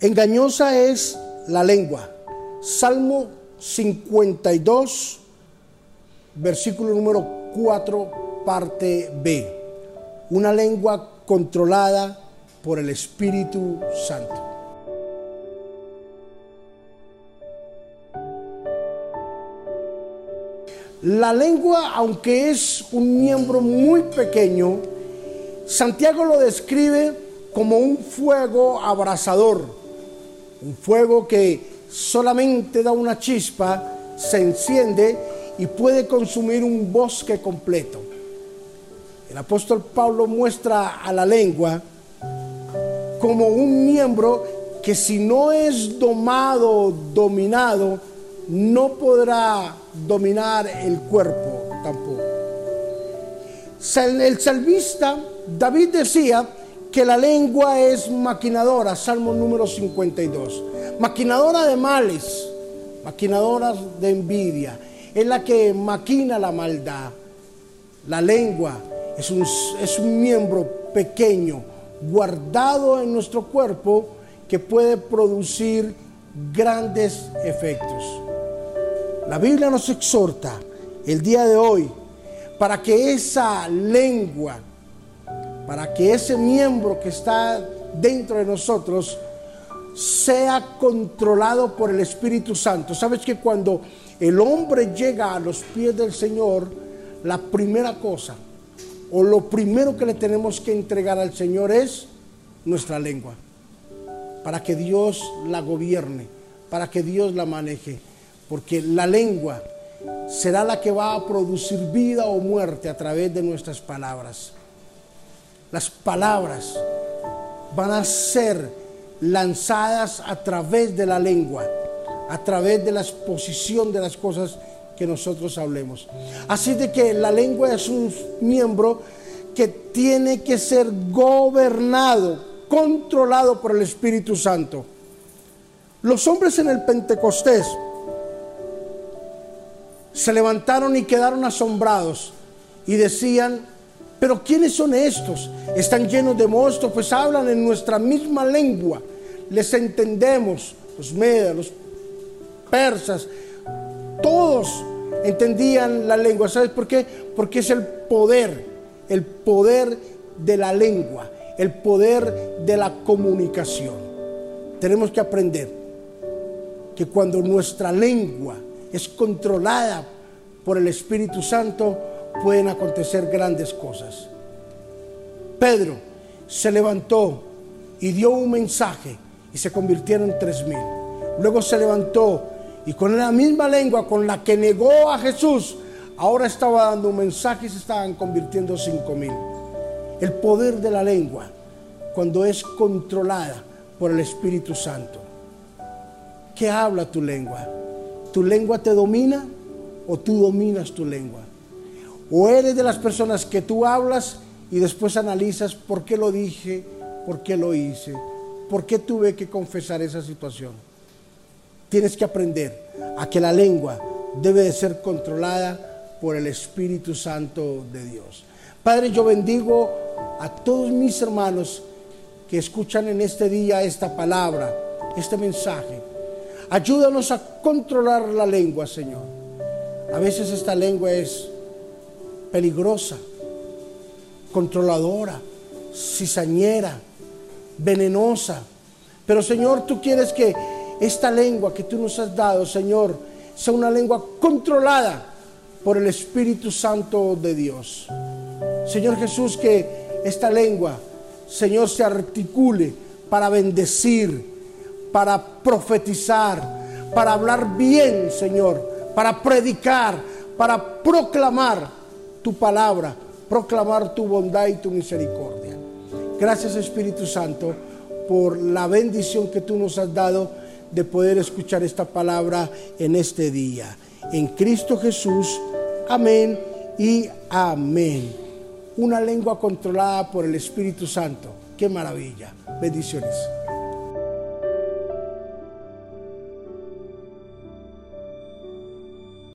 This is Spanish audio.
Engañosa es la lengua. Salmo 52, versículo número 4, parte B. Una lengua controlada por el Espíritu Santo. La lengua, aunque es un miembro muy pequeño, Santiago lo describe como un fuego abrasador, un fuego que solamente da una chispa, se enciende y puede consumir un bosque completo. El apóstol Pablo muestra a la lengua como un miembro que si no es domado, dominado, no podrá dominar el cuerpo tampoco. El salvista David decía que la lengua es maquinadora, Salmo número 52, maquinadora de males, maquinadora de envidia, es la que maquina la maldad. La lengua es un, es un miembro pequeño, guardado en nuestro cuerpo, que puede producir grandes efectos. La Biblia nos exhorta el día de hoy para que esa lengua, para que ese miembro que está dentro de nosotros sea controlado por el Espíritu Santo. Sabes que cuando el hombre llega a los pies del Señor, la primera cosa o lo primero que le tenemos que entregar al Señor es nuestra lengua, para que Dios la gobierne, para que Dios la maneje porque la lengua será la que va a producir vida o muerte a través de nuestras palabras. Las palabras van a ser lanzadas a través de la lengua, a través de la exposición de las cosas que nosotros hablemos. Así de que la lengua es un miembro que tiene que ser gobernado, controlado por el Espíritu Santo. Los hombres en el Pentecostés se levantaron y quedaron asombrados y decían, pero ¿quiénes son estos? Están llenos de monstruos, pues hablan en nuestra misma lengua. Les entendemos, los medas, los persas, todos entendían la lengua. ¿Sabes por qué? Porque es el poder, el poder de la lengua, el poder de la comunicación. Tenemos que aprender que cuando nuestra lengua es controlada por el Espíritu Santo, pueden acontecer grandes cosas. Pedro se levantó y dio un mensaje y se convirtieron tres mil. Luego se levantó y con la misma lengua con la que negó a Jesús, ahora estaba dando un mensaje y se estaban convirtiendo cinco mil. El poder de la lengua cuando es controlada por el Espíritu Santo. ¿Qué habla tu lengua? ¿Tu lengua te domina o tú dominas tu lengua? ¿O eres de las personas que tú hablas y después analizas por qué lo dije, por qué lo hice, por qué tuve que confesar esa situación? Tienes que aprender a que la lengua debe de ser controlada por el Espíritu Santo de Dios. Padre, yo bendigo a todos mis hermanos que escuchan en este día esta palabra, este mensaje. Ayúdanos a controlar la lengua, Señor. A veces esta lengua es peligrosa, controladora, cizañera, venenosa. Pero Señor, tú quieres que esta lengua que tú nos has dado, Señor, sea una lengua controlada por el Espíritu Santo de Dios. Señor Jesús, que esta lengua, Señor, se articule para bendecir, para profetizar, para hablar bien, Señor, para predicar, para proclamar tu palabra, proclamar tu bondad y tu misericordia. Gracias Espíritu Santo por la bendición que tú nos has dado de poder escuchar esta palabra en este día. En Cristo Jesús, amén y amén. Una lengua controlada por el Espíritu Santo. Qué maravilla. Bendiciones.